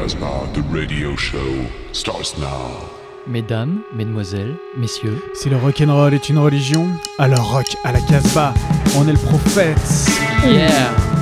Casbah, the radio show starts now. Mesdames, mesdemoiselles, messieurs. Si le rock'n'roll est une religion, alors rock à la Casbah, on est le prophète. Yeah!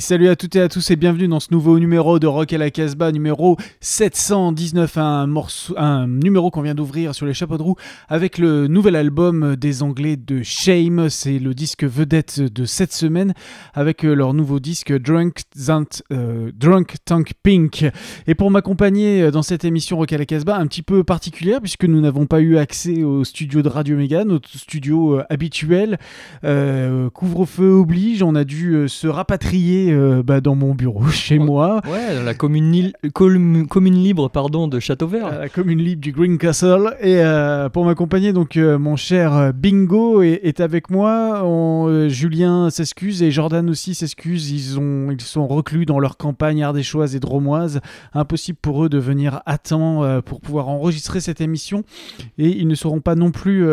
Salut à toutes et à tous et bienvenue dans ce nouveau numéro de Rock à la Casbah, numéro 719, un, morceau, un numéro qu'on vient d'ouvrir sur les chapeaux de roue avec le nouvel album des Anglais de Shame. C'est le disque vedette de cette semaine avec euh, leur nouveau disque Drunk, Zant, euh, Tank Pink. Et pour m'accompagner euh, dans cette émission Rock à la Casbah, un petit peu particulière puisque nous n'avons pas eu accès au studio de Radio Méga, notre studio habituel. Couvre-feu oblige, on a dû se rapatrier euh, bah, dans mon bureau, chez moi. Ouais, dans la commune, commune libre pardon, de Châteauvert. la commune libre du Green Castle. Et euh, pour m'accompagner, donc euh, mon cher Bingo est, avec moi. Julien s'excuse et Jordan aussi s'excuse. Ils, ont, ils sont reclus dans leur campagne ardéchoise et dromoise. Impossible pour eux de venir à temps pour pouvoir enregistrer cette émission. Et ils ne seront pas non plus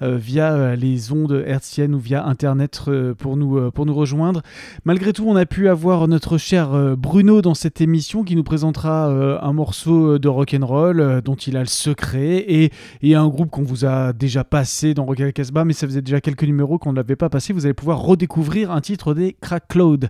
via les ondes hertziennes ou via Internet pour, nous, pour nous rejoindre. Malgré tout, on a pu avoir notre cher euh, Bruno dans cette émission qui nous présentera euh, un morceau de rock and roll euh, dont il a le secret et, un groupe qu'on vous a déjà passé dans Rock and Casbah, mais ça faisait déjà quelques numéros qu'on ne l'avait pas passé. Vous allez pouvoir redécouvrir un titre des Crack Cloud.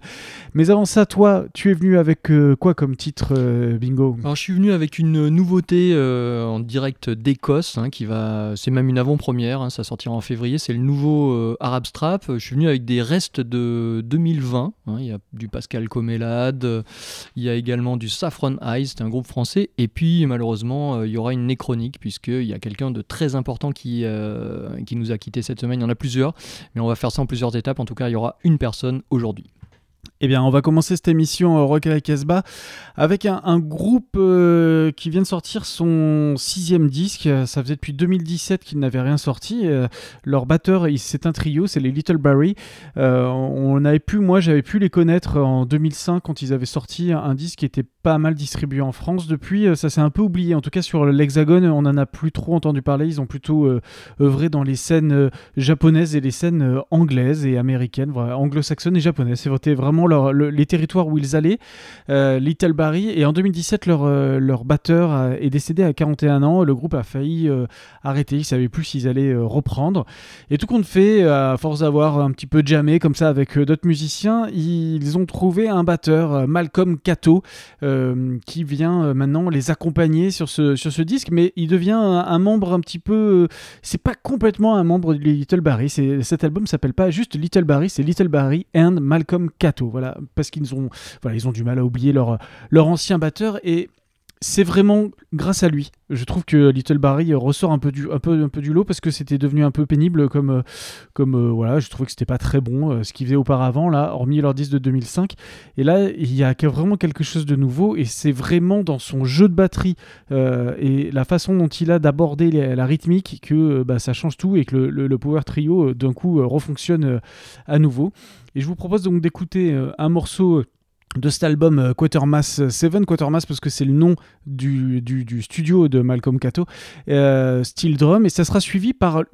Mais avant ça, toi, tu es venu avec quoi comme titre, Bingo? Alors, je suis venu avec une nouveauté en direct d'Écosse hein, qui va, c'est même une avant-première. Hein, ça sortira en février. C'est le nouveau Arab Strap. Je suis venu avec des restes de 2020. Hein, il y a du Pascal Comélade, il y a également du Saffron Eyes, c'est un groupe français. Et puis malheureusement, euh, il y aura une néchronique, puisqu'il y a quelqu'un de très important qui, euh, qui nous a quitté cette semaine. Il y en a plusieurs, mais on va faire ça en plusieurs étapes. En tout cas, il y aura une personne aujourd'hui. Eh bien, on va commencer cette émission euh, Rock à la Casbah avec un, groupe euh, qui vient de sortir son sixième disque. Ça faisait depuis 2017 qu'ils n'avaient rien sorti. Euh, leur batteur, c'est un trio, c'est les Little Barry. on avait pu, moi, j'avais pu les connaître en 2005 quand ils avaient sorti un disque qui était pas mal distribué en France. Depuis, ça s'est un peu oublié. En tout cas, sur l'Hexagone, on n'en a plus trop entendu parler. Ils ont plutôt œuvré dans les scènes japonaises et les scènes anglaises et américaines, anglo-saxonnes et japonaises. C'est vraiment les territoires où ils allaient, euh, Little Barry. Et en 2017, leur, euh, leur batteur est décédé à 41 ans. Le groupe a failli euh, arrêter. Ils ne savaient plus s'ils allaient reprendre. Et tout compte fait, à force d'avoir un petit peu jamais comme ça avec d'autres musiciens, ils ont trouvé un batteur, Malcolm Cato, qui vient maintenant les accompagner sur ce, sur ce disque. Mais il devient un, membre un petit peu. c'est pas complètement un membre de Little Barry. Cet album s'appelle pas juste Little Barry, c'est Little Barry and Malcolm Cato. Voilà, parce qu'ils ont, du mal à oublier leur, leur ancien batteur. Et c'est vraiment grâce à lui. Je trouve que Little Barry ressort un peu du, un peu, du lot parce que c'était devenu un peu pénible comme, comme euh, voilà, je trouvais que c'était pas très bon euh, ce qu'il faisait auparavant là, hormis leur disque de 2005. Et là, il y a vraiment quelque chose de nouveau et c'est vraiment dans son jeu de batterie euh, et la façon dont il a d'aborder la rythmique que bah, ça change tout et que le, Power Trio d'un coup refonctionne à nouveau. Et je vous propose donc d'écouter euh, un morceau de cet album euh, Quatermass 7, Quatermass parce que c'est le nom du, du, studio de Malcolm Cato, euh, Steel Drum, et ça sera suivi par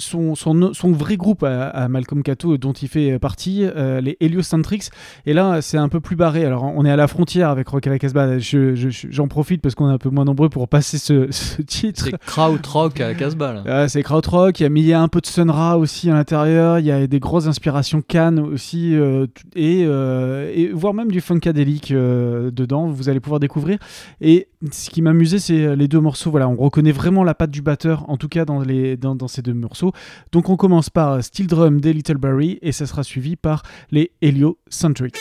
son, son, son, vrai groupe à, Malcolm Cato dont il fait partie, euh, les Heliocentrics. Et là, c'est un peu plus barré. Alors, on est à la frontière avec Rock à la Casbah. J'en profite parce qu'on est un peu moins nombreux pour passer ce, titre. C'est Krautrock à la Casbah. c'est Krautrock. Il y a un peu de Sun Ra aussi à l'intérieur. Il y a des grosses inspirations Cannes aussi. Euh, et, euh, et, voire même du Funkadelic dedans. Vous allez pouvoir découvrir. Et ce qui m'amusait, c'est les deux morceaux. Voilà, on reconnaît vraiment la patte du batteur, en tout cas dans, ces deux morceaux. Donc on commence par Steel Drum des Little Barry et ça sera suivi par les Heliocentric.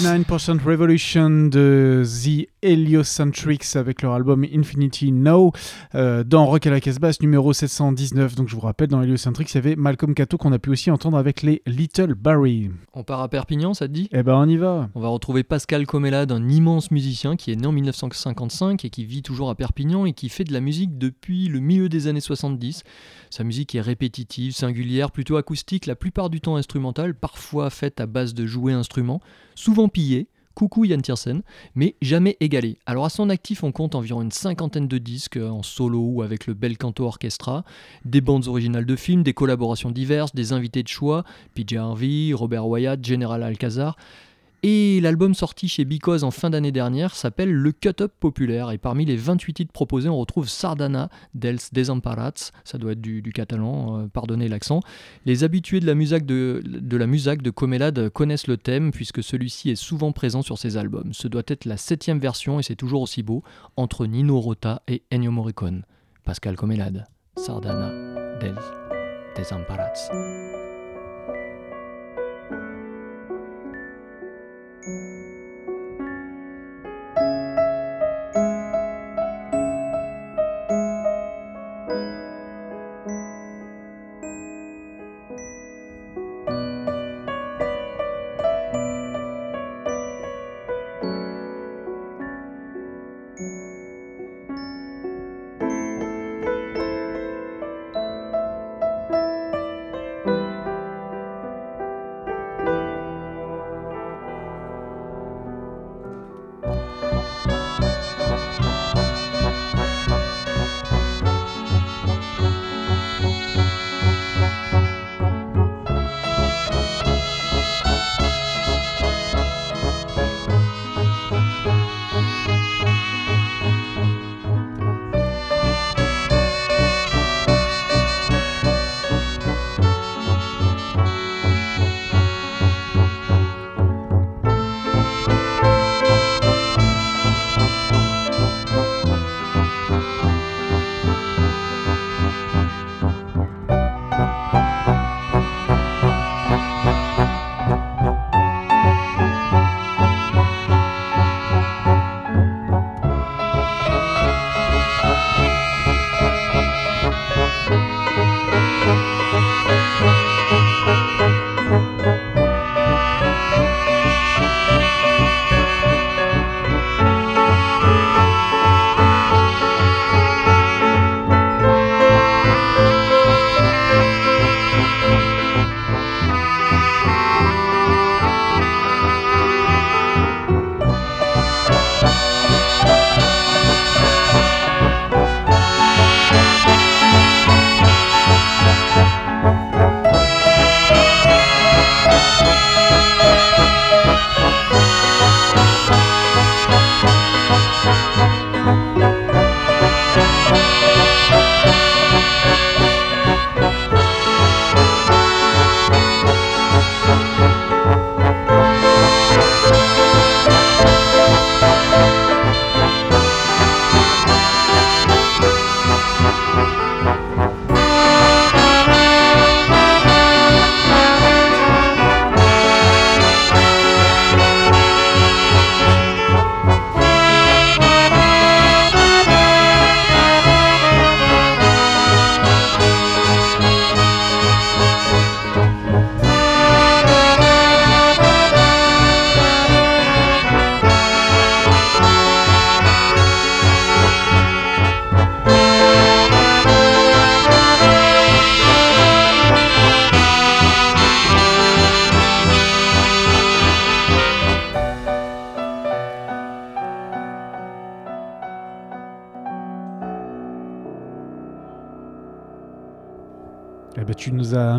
99% Revolution de The Heliocentrics avec leur album Infinity No euh, dans Rock à la Casbah numéro 719. Donc je vous rappelle, dans Heliocentrics, il y avait Malcolm Cato qu'on a pu aussi entendre avec les Little Barry. On part à Perpignan, ça te dit? Eh ben on y va. On va retrouver Pascal Comélade, un immense musicien qui est né en 1955 et qui vit toujours à Perpignan et qui fait de la musique depuis le milieu des années 70. Sa musique est répétitive, singulière, plutôt acoustique, la plupart du temps instrumentale, parfois faite à base de jouets instruments, souvent pillés, coucou Yann Tiersen, mais jamais égalé. Alors à son actif, on compte environ une cinquantaine de disques en solo ou avec le Bel Canto Orchestra, des bandes originales de films, des collaborations diverses, des invités de choix, PJ Harvey, Robert Wyatt, General Alcazar. Et l'album sorti chez Because en fin d'année dernière s'appelle Le Cut-Up Populaire. Et parmi les 28 titres proposés, on retrouve Sardana dels Desamparats, ça doit être du, catalan, euh, pardonnez l'accent. Les habitués de la musique de, la de Comelade connaissent le thème puisque celui-ci est souvent présent sur ses albums. Ce doit être la septième version et c'est toujours aussi beau entre Nino Rota et Ennio Morricone. Pascal Comelade, Sardana dels Desamparats.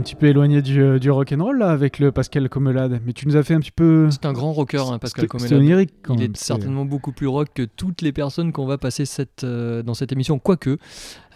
Petit peu éloigné du, euh, du rock'n'roll là avec le Pascal Comelade, mais tu nous as fait un petit peu. C'est un grand rocker, hein, Pascal Comelade. onirique, quand Il même, est c'est- certainement beaucoup plus rock que toutes les personnes qu'on va passer cette, euh, dans cette émission, quoique,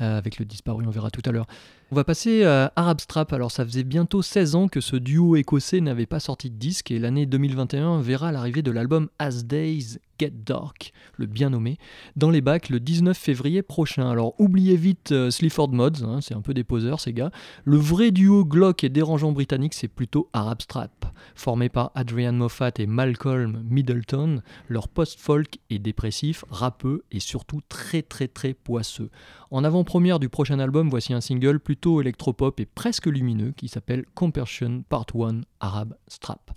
euh, avec le disparu, on verra tout à l'heure. On va passer à Arab Strap. Alors, ça faisait bientôt 16 ans que ce duo écossais n'avait pas sorti de disque et l'année 2021 verra l'arrivée de l'album As Days Get Dark, le bien nommé, dans les bacs le 19 février prochain. Alors, oubliez vite euh, Mods, hein, c'est un peu des poseurs ces gars. Le vrai duo glauque et dérangeant britannique, c'est plutôt Arab Strap, formé par Adrian Moffat et Malcolm Middleton. Leur post-folk est dépressif, rappeux et surtout très très très poisseux. En avant-première du prochain album, voici un single plutôt électropop et presque lumineux qui s'appelle Compersion Part 1 Arab Strap.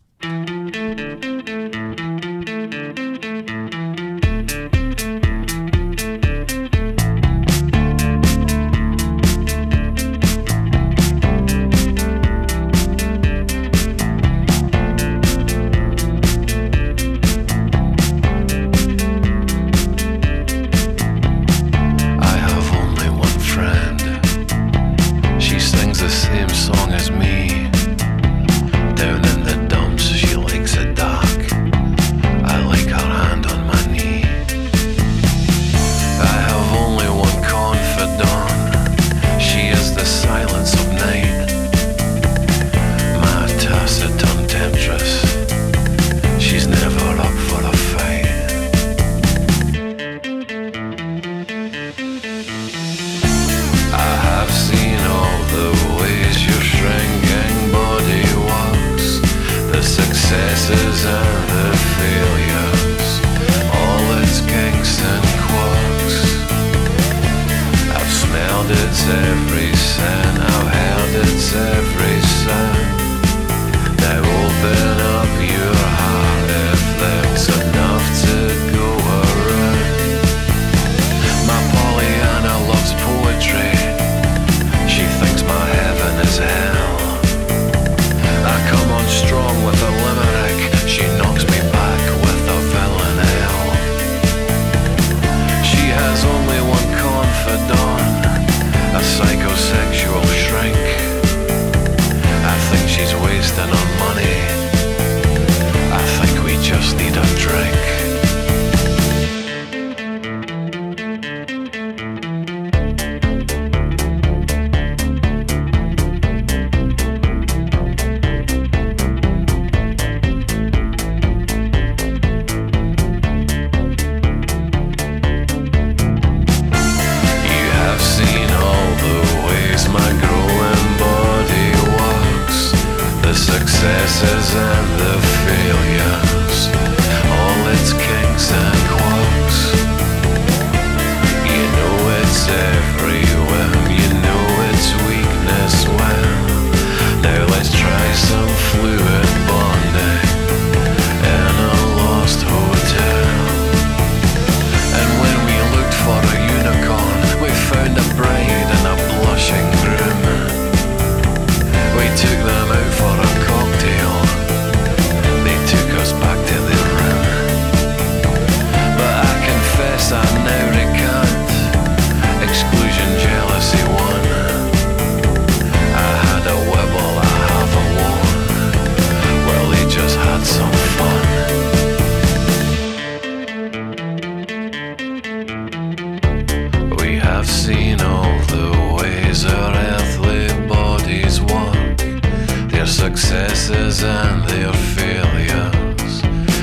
Their successes and their failures,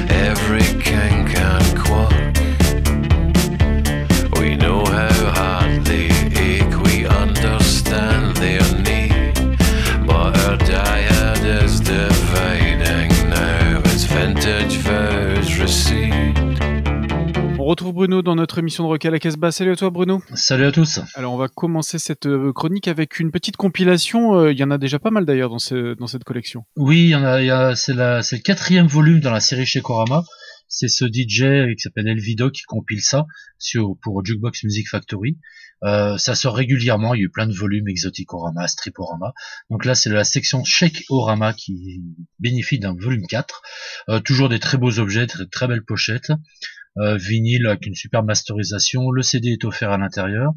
every kink retrouve Bruno dans notre émission de rock à la basse. Salut à toi Bruno. Salut à tous. Alors on va commencer cette euh, chronique avec une petite compilation. Euh, Il y en a déjà pas mal d'ailleurs dans, ce, dans cette collection. Oui, il y en a, il y a, c'est le quatrième volume dans la série chez Korama. C'est ce DJ qui s'appelle Elvido qui compile ça sur, pour Jukebox Music Factory. Euh, ça sort régulièrement. Il y a eu plein de volumes Exoticorama, Striporama. Donc là, c'est la section Shake Orama qui bénéficie d'un volume 4. Euh, toujours des très beaux objets, très, très belles pochettes. Euh, vinyle avec une super masterisation. Le CD est offert à l'intérieur.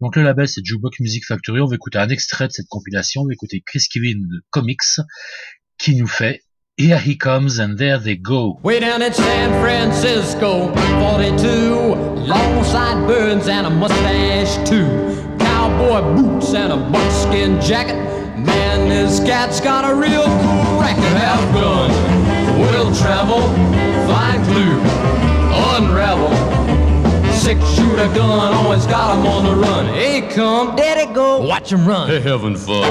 Donc le label c'est Jukebox Music Factory. On va écouter un extrait de cette compilation. On va écouter Chris Kevin de Comics qui nous fait Here He Comes and There They Go. Way down in San Francisco, 42, long sideburns and a mustache too. Cowboy boots and a buckskin jacket. Man, this cat's got a real cool racket. Have gun, will travel, find clue, unravel. Six shooter gun, always got 'em on the run. Hey, come, daddy go, watch 'em run. They having fun.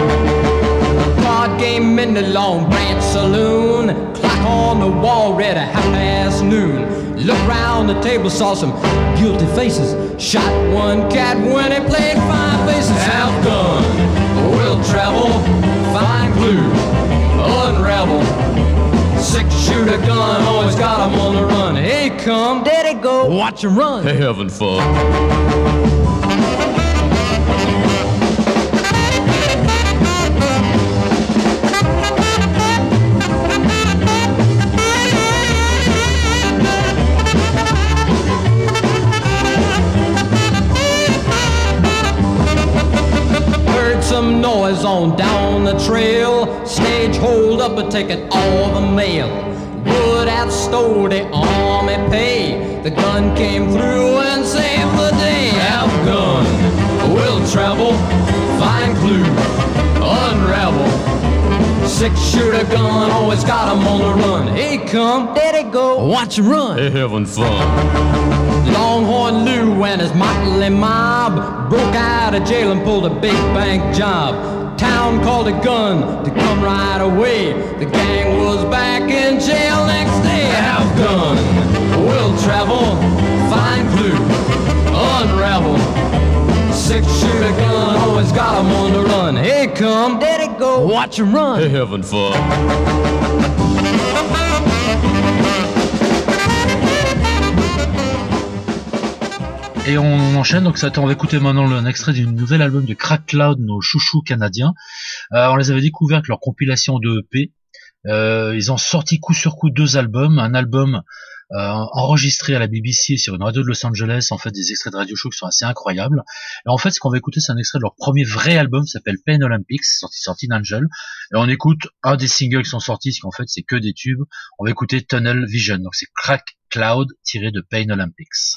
Card game in the Long Branch Saloon. Clock on the wall read a half past noon. Look round the table, saw some guilty faces. Shot one cat when he played five faces. Gun, will travel, find clue, unravel. Six shooter gun, always got 'em on the run. Hey, come, daddy go, watch 'em run. They having fun. Heard some noise on down the trail. Stage hold up a ticket, all the mail. Would have stole the army pay. The gun came through and saved the day. Have gun, will travel, find clue, unravel. Six shooter gun, always got 'em on the run. He come, daddy go, watch run. They having fun. Longhorn Lou and his motley mob broke out of jail and pulled a big bank job. Town called a gun to come right away. The gang was back in jail next day. Have gun, will travel, find clue, unravel. Six shooter gun, always got 'em on the run. Hey, come, daddy go, watch 'em run. They having fun. Et on enchaîne, donc ça, on va écouter maintenant un extrait du nouvel album de Crack Cloud, nos chouchous canadiens. Euh, on les avait découverts avec leur compilation de EP. Euh, ils ont sorti coup sur coup deux albums, un album euh, enregistré à la BBC sur une radio de Los Angeles, en fait des extraits de radio show qui sont assez incroyables. Et en fait, ce qu'on va écouter, c'est un extrait de leur premier vrai album, s'appelle Pain Olympics, sorti sorti d'Angel. Et on écoute un des singles qui sont sortis, parce qu'en fait c'est que des tubes. On va écouter Tunnel Vision, donc c'est Crack Cloud tiré de Pain Olympics.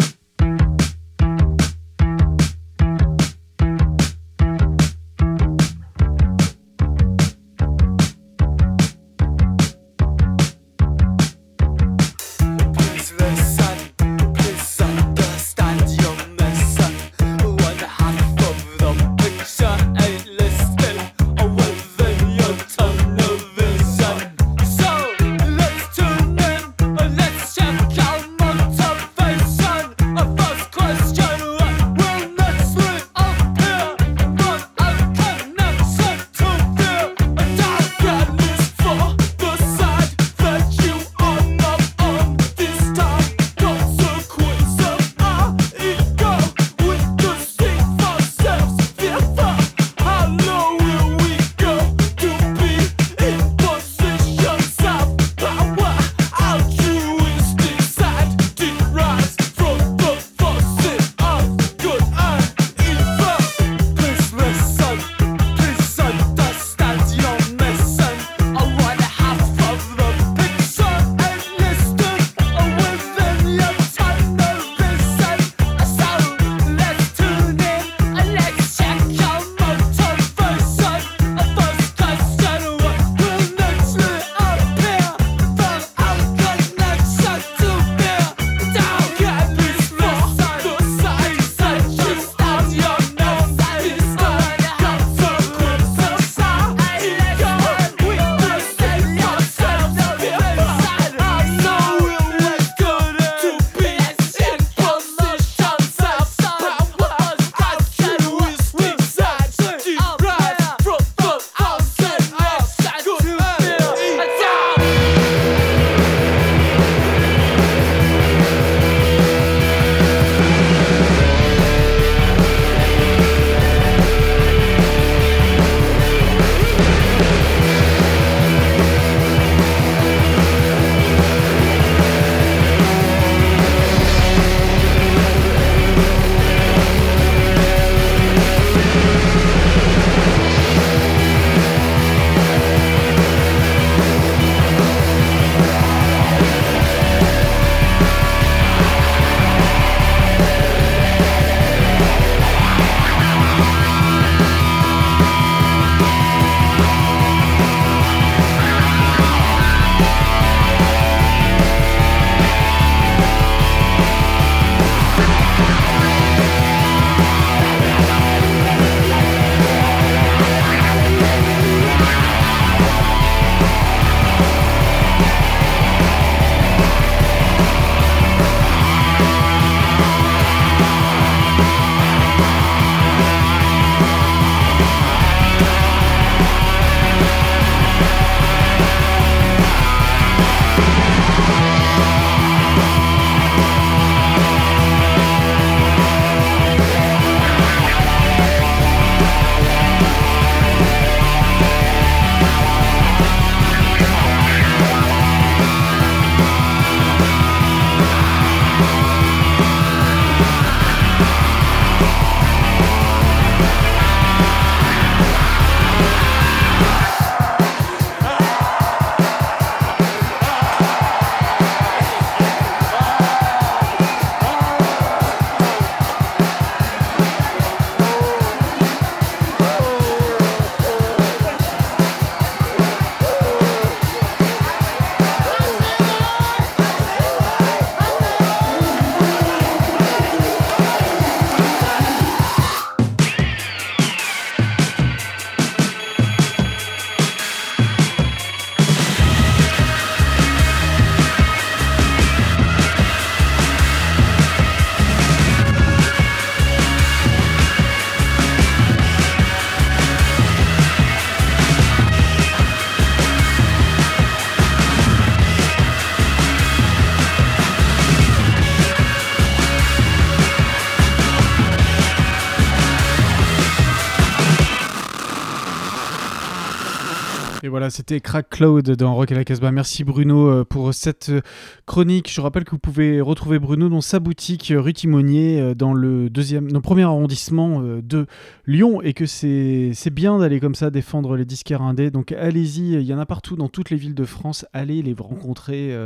C'était Crack Cloud dans Rock à la Casbah. Merci Bruno euh, pour cette euh, chronique. Je rappelle que vous pouvez retrouver Bruno dans sa boutique euh, rue Timonier dans le deuxième, dans le premier arrondissement de Lyon et que c'est bien d'aller comme ça défendre les disquaires indés. Donc allez-y, il y en a partout dans toutes les villes de France. Allez les rencontrer,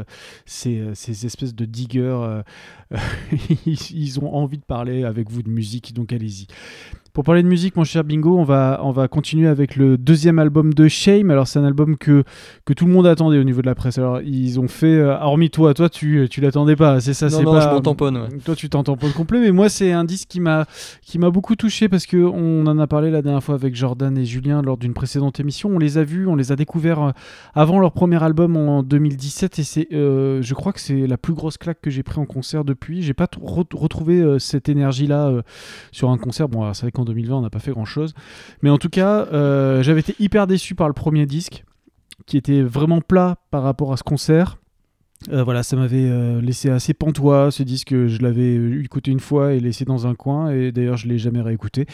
ces, ces espèces de diggers. ils ont envie de parler avec vous de musique, donc allez-y. Pour parler de musique, mon cher Bingo, on va, on va continuer avec le deuxième album de Shame. Alors, c'est un album que, que tout le monde attendait au niveau de la presse. Alors, ils ont fait, euh, hormis toi, toi, tu, tu l'attendais pas, c'est ça c'est non, pas, je m'en tamponne, ouais. Toi, tu t'en tamponnes complet, mais moi, c'est un disque qui m'a, qui m'a beaucoup touché parce que on en a parlé la dernière fois avec Jordan et Julien lors d'une précédente émission. On les a vus, on les a découverts euh, avant leur premier album en 2017 et c'est, euh, je crois que c'est la plus grosse claque que j'ai pris en concert depuis. J'ai pas re- retrouvé euh, cette énergie-là sur un concert. Bon, c'est vrai qu'en 2020, on n'a pas fait grand-chose, mais en tout cas, euh, j'avais été hyper déçu par le premier disque, qui était vraiment plat par rapport à ce concert. Euh, voilà, ça m'avait euh, laissé assez pantois ce disque. Je l'avais écouté une fois et laissé dans un coin, et d'ailleurs je l'ai jamais réécouté.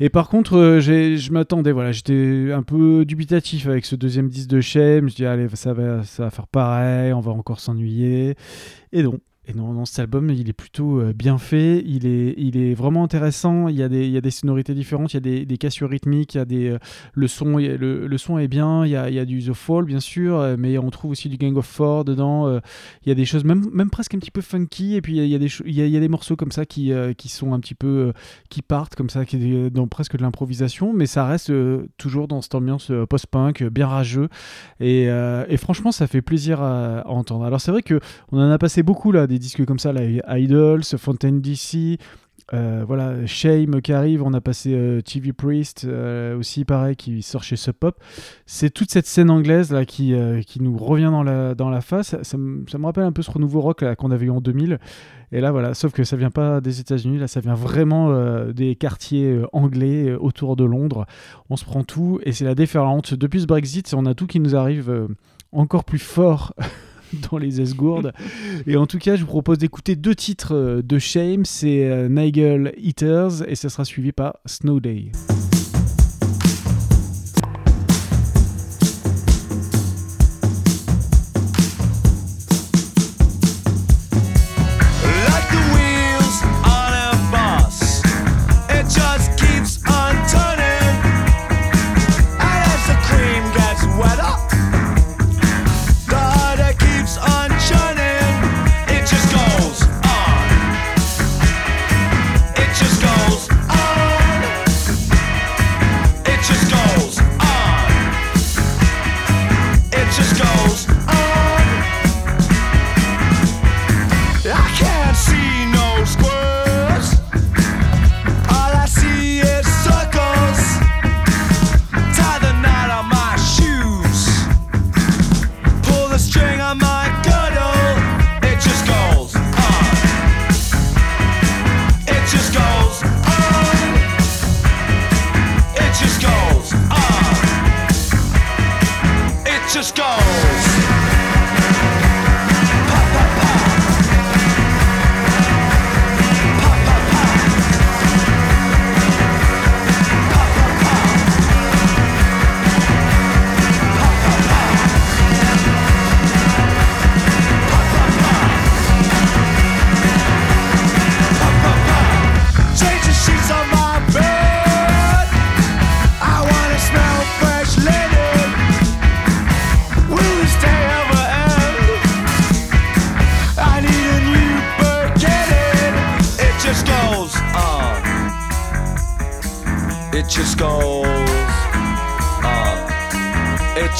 Et par contre, euh, je m'attendais, voilà, j'étais un peu dubitatif avec ce deuxième disque de Shame. Je dis allez, ça va, ça va faire pareil, on va encore s'ennuyer. Et non. Et non, non, cet album, il est plutôt euh, bien fait, il est, il est vraiment intéressant, il y a des, il y a des sonorités différentes, il y a des, des cassures rythmiques, il y a des, euh, le, son, le, le son est bien, il y a, il y a du The Fall, bien sûr, euh, mais on trouve aussi du Gang of Four dedans, il y a des choses même, même presque un petit peu funky, et puis il y a, il y a des, il y a, des morceaux comme ça qui, qui sont un petit peu, qui partent comme ça, qui dans presque de l'improvisation, mais ça reste toujours dans cette ambiance post-punk, bien rageux, et, et franchement, ça fait plaisir à, à entendre. Alors c'est vrai que on en a passé beaucoup là, des disques comme ça, là, Idols, Fontaine DC, euh, voilà, Shame qui arrive, on a passé euh, TV Priest euh, aussi, pareil, qui sort chez Sub Pop. C'est toute cette scène anglaise là qui, qui nous revient dans la, dans la face. Ça, me, rappelle un peu ce renouveau rock qu'on avait eu en 2000. Et là, voilà, sauf que ça vient pas des États-Unis, là, ça vient vraiment des quartiers anglais autour de Londres. On se prend tout et c'est la déferlante. Depuis ce Brexit, on a tout qui nous arrive encore plus fort. dans les esgourdes. Et en tout cas, je vous propose d'écouter deux titres euh, de Shame. C'est euh, Nigel Eaters et ça sera suivi par Snow Day.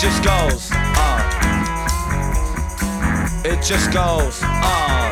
Just goes on. It just goes on.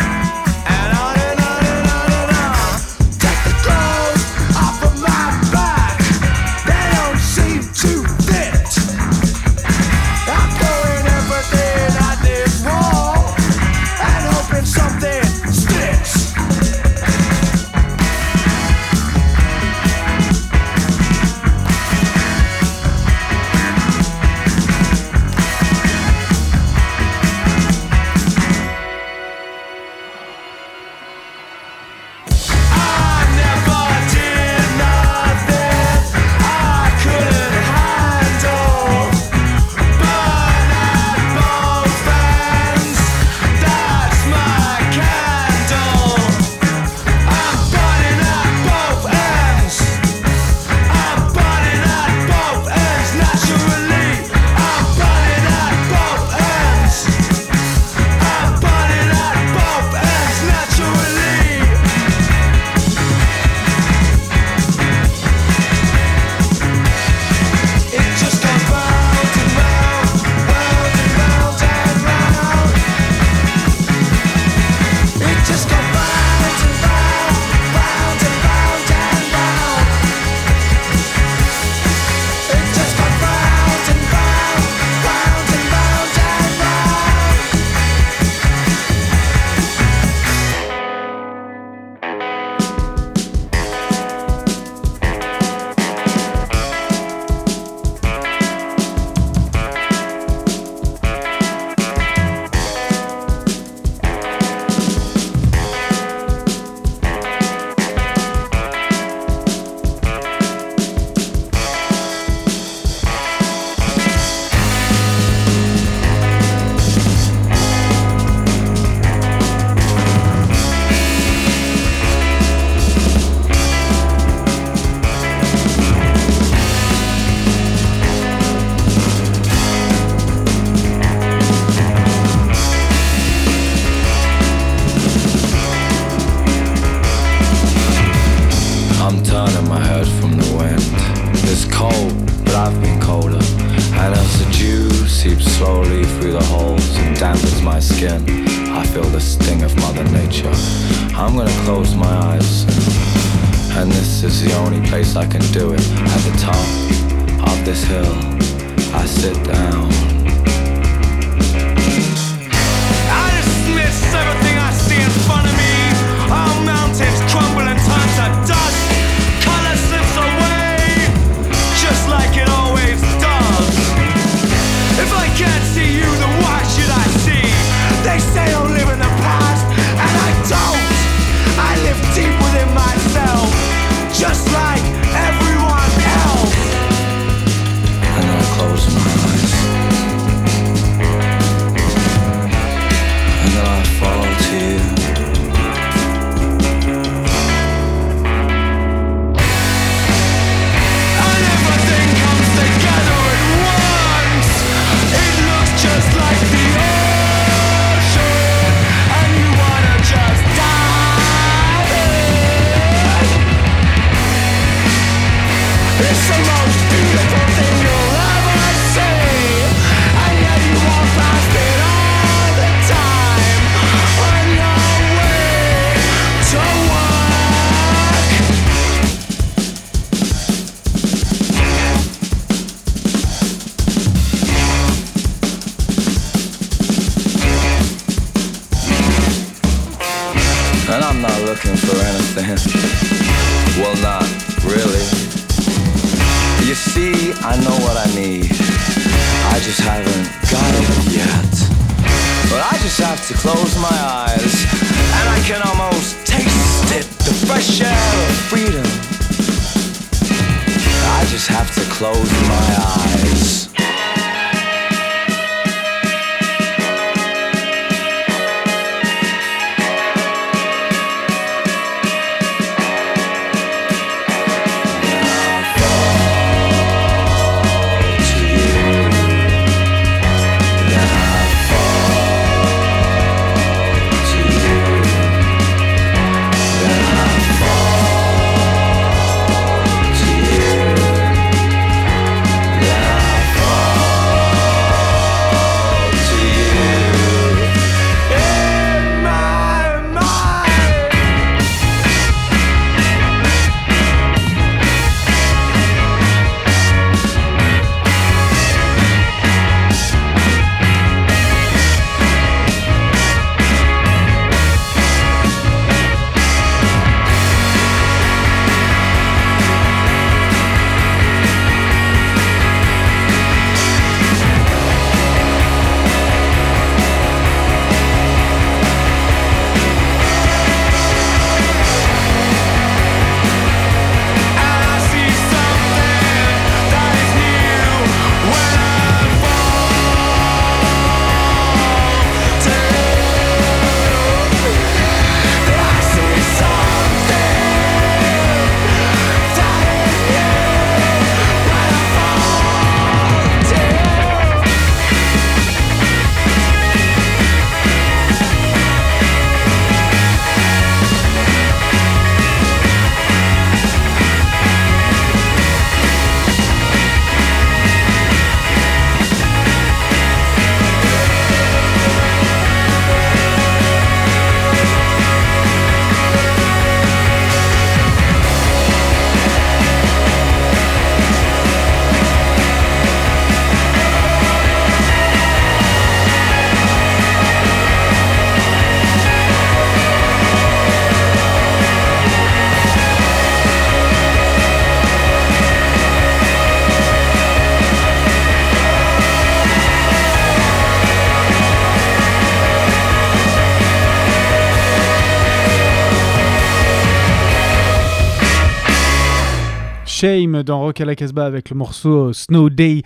Shame dans Rock à la Casbah avec le morceau Snow Day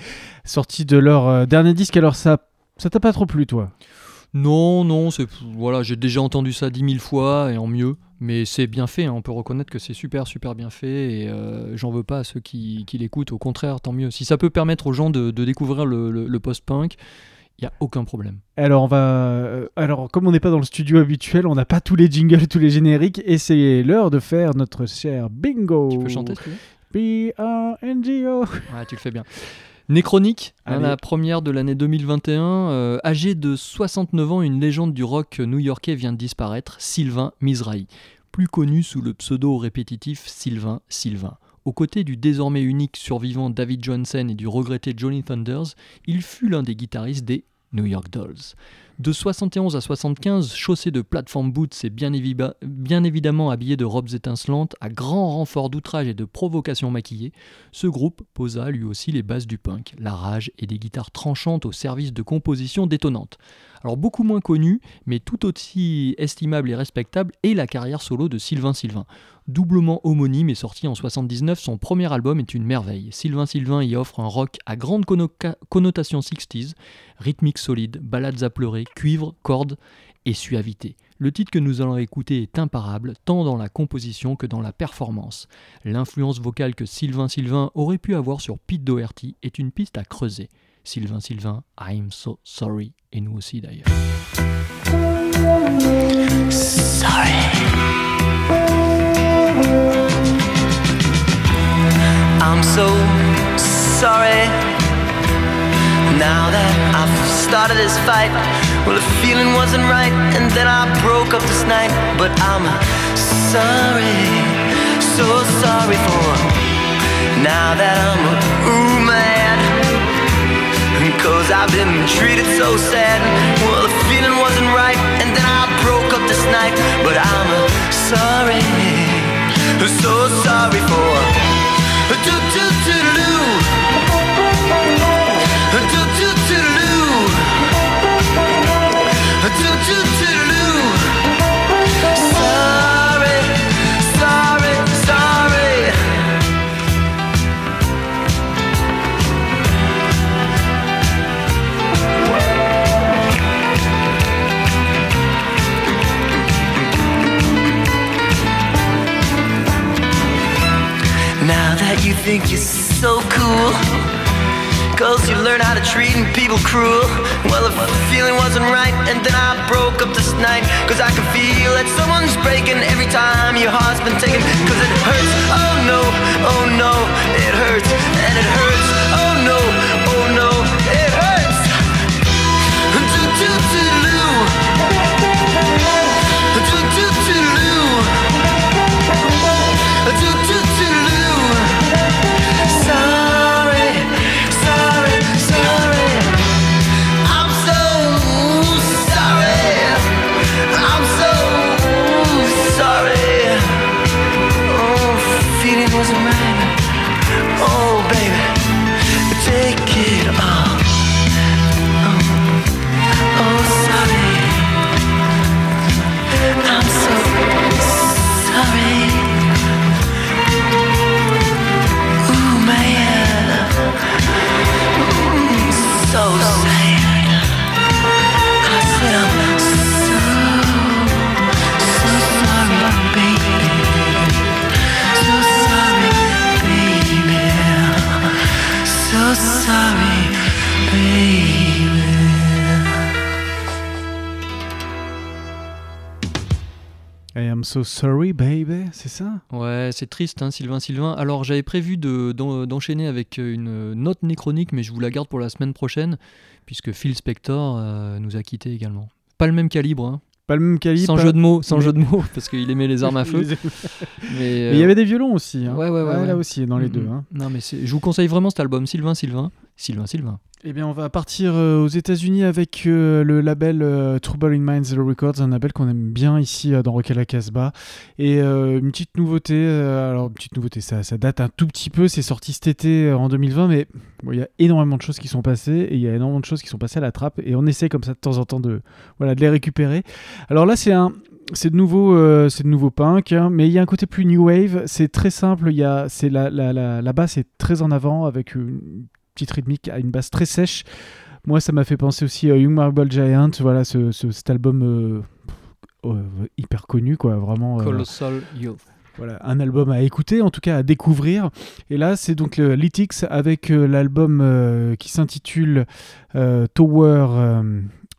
sorti de leur euh, dernier disque. Alors ça, ça t'a pas trop plu toi? Non, non, c'est voilà, j'ai déjà entendu ça dix mille fois et en mieux, mais c'est bien fait. hein, on peut reconnaître que c'est super, super bien fait et euh, j'en veux pas à ceux qui, qui l'écoutent. Au contraire, tant mieux. Si ça peut permettre aux gens de, de découvrir le, le- le post-punk, il y a aucun problème. Alors on va, euh, alors comme on n'est pas dans le studio habituel, on n'a pas tous les jingles, tous les génériques, et c'est l'heure de faire notre cher bingo. Tu peux chanter, tu veux B-R-N-G-O. Ouais, tu le fais bien. Néchronique, hein, Allez. la première de l'année 2021. euh, âgé de 69 ans, une légende du rock new-yorkais vient de disparaître, Sylvain Mizrahi, plus connu sous le pseudo répétitif Sylvain Sylvain. Aux côtés du désormais unique survivant David Johnson et du regretté Johnny Thunders, il fut l'un des guitaristes des New York Dolls. De 71 à 75, chaussé de plateforme boots et bien, évi- bien évidemment habillé de robes étincelantes, à grand renfort d'outrage et de provocations maquillées, ce groupe posa lui aussi les bases du punk, la rage et des guitares tranchantes au service de compositions détonnantes. Alors beaucoup moins connu, mais tout aussi estimable et respectable, est la carrière solo de Sylvain Sylvain. Doublement homonyme et sorti en 79, son premier album est une merveille. Sylvain Sylvain y offre un rock à grande connotation 60s, rythmique solide, ballades à pleurer, cuivre, cordes et suavité. Le titre que nous allons écouter est imparable, tant dans la composition que dans la performance. L'influence vocale que Sylvain Sylvain aurait pu avoir sur Pete Doherty est une piste à creuser. Sylvain Sylvain, I'm so sorry, et nous aussi d'ailleurs. I'm so sorry. Now that I've started this fight, well, the feeling wasn't right, and then I broke up this night. But I'm sorry, so sorry for now that I'm a ooh mad. Cause I've been treated so sad. Well, the feeling wasn't right, and then I broke up this night. But I'm sorry, so sorry for. Think you're so cool. Cause you learn how to treat people cruel. Well, if the feeling wasn't right And then I broke up this night. Cause I can feel that someone's breaking Every time your heart's been taken. Cause it hurts, oh no, oh no. It hurts, and it hurts. Oh no, oh no, it hurts. Do-do-do-do. Do-do-do-do. So sorry, baby, c'est ça? Ouais, c'est triste, hein, Sylvain Sylvain. Alors, j'avais prévu de- d'en- d'enchaîner avec une note néchronique, mais je vous la garde pour la semaine prochaine, puisque Phil Spector euh, nous a quittés également. Pas le même calibre, hein. Pas le même calibre. sans pas- jeu de mots, sans jeu de mots, parce qu'il aimait les armes à feu. Mais il y euh, avait des violons aussi. Hein. Ouais, ouais, ouais, Là ouais. aussi, dans les mm, deux. hein. Non, mais je vous conseille vraiment cet album, Sylvain Sylvain. Sylvain Sylvain. Eh bien, on va partir euh, aux États-Unis avec euh, le label euh, Trouble in Minds Records, un label qu'on aime bien ici dans Rock à la Casbah. Et une petite nouveauté, alors une petite nouveauté, ça, ça date un tout petit peu, c'est sorti cet été en 2020, mais il y a énormément de choses qui sont passées et il y a énormément de choses qui sont passées à la trappe et on essaie comme ça de temps en temps de, voilà, de les récupérer. Alors là, c'est un. C'est de nouveau, c'est de nouveau punk, hein, mais il y a un côté plus new wave. C'est très simple. Il y c'est la, la, la, la basse est très en avant avec une petite rythmique à une basse très sèche. Moi, ça m'a fait penser aussi à Young Marble Giant, voilà, ce, ce- cet album euh, euh, hyper connu, quoi, vraiment. euh, Colossal Youth. voilà, un album à écouter, en tout cas à découvrir. Et là, c'est donc le Lytics avec l'album qui s'intitule Tower.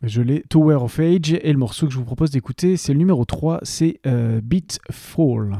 je l'ai, Tower of Age, et le morceau que je vous propose d'écouter, c'est le numéro 3, c'est euh, Beat Fall.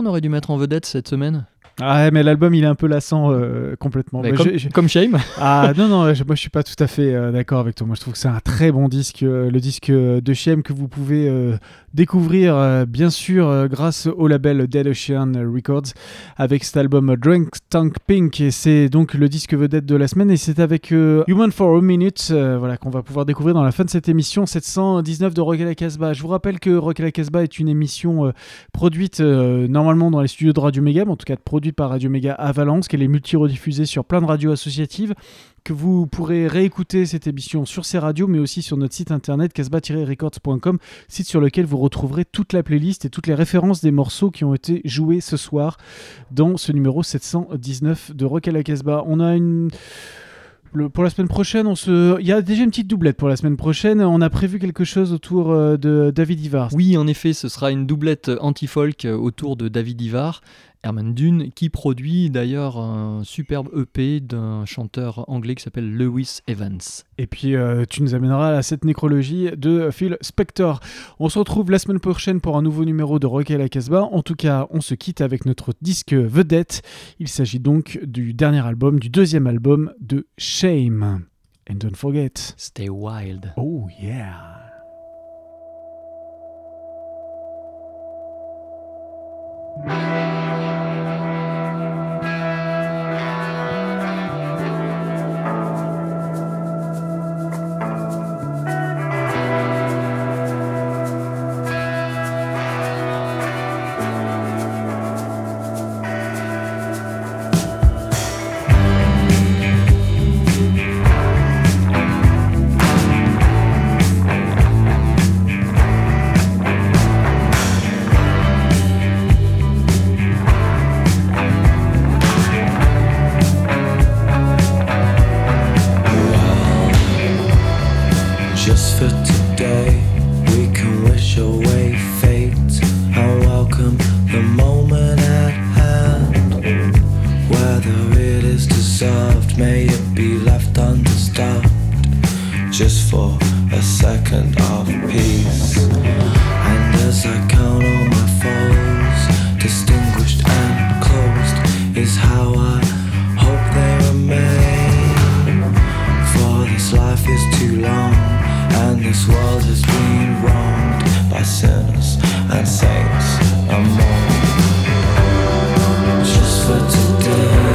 Qu'on aurait dû mettre en vedette cette semaine? Ah, ouais, mais l'album, il est un peu lassant euh, complètement. Comme, je- je- comme Shame. Ah non, non, je- moi je suis pas tout à fait euh, d'accord avec toi. Moi je trouve que c'est un très bon disque, euh, le disque de Shem que vous pouvez découvrir bien sûr grâce au label Dead Ocean Records avec cet album Drunk Tank Pink et c'est donc le disque vedette de la semaine et c'est avec Human for a Minute voilà, qu'on va pouvoir découvrir dans la fin de cette émission 719 de Rock à la Casbah. Je vous rappelle que Rock à la Casbah est une émission produite normalement dans les studios de Radio mais en tout cas produite par Radio Méga à Valence, qu'elle est multi-rediffusée sur plein de radios associatives que vous pourrez réécouter cette émission sur ces radios, mais aussi sur notre site internet casbah-records.com, site sur lequel vous retrouverez toute la playlist et toutes les références des morceaux qui ont été joués ce soir dans ce numéro 719 de Rock à la Casbah. On a une... pour la semaine prochaine, on se... il y a déjà une petite doublette pour la semaine prochaine. On a prévu quelque chose autour euh, de David Ivar. Oui, en effet, ce sera une doublette anti-folk euh, autour de David Ivar, Herman Dune, qui produit d'ailleurs un superbe EP d'un chanteur anglais qui s'appelle Lewis Evans. Et puis euh, tu nous amèneras à cette nécrologie de Phil Spector. On se retrouve la semaine prochaine pour un nouveau numéro de Rock à la Casbah. En tout cas, on se quitte avec notre disque vedette. Il s'agit donc du dernier album, du deuxième album de Shame. And don't forget. Stay wild. Oh yeah. Just for a second of peace. And as I count all my foes, distinguished and closed, is how I hope they remain. For this life is too long, and this world has been wronged by sinners and saints and more. Just for today.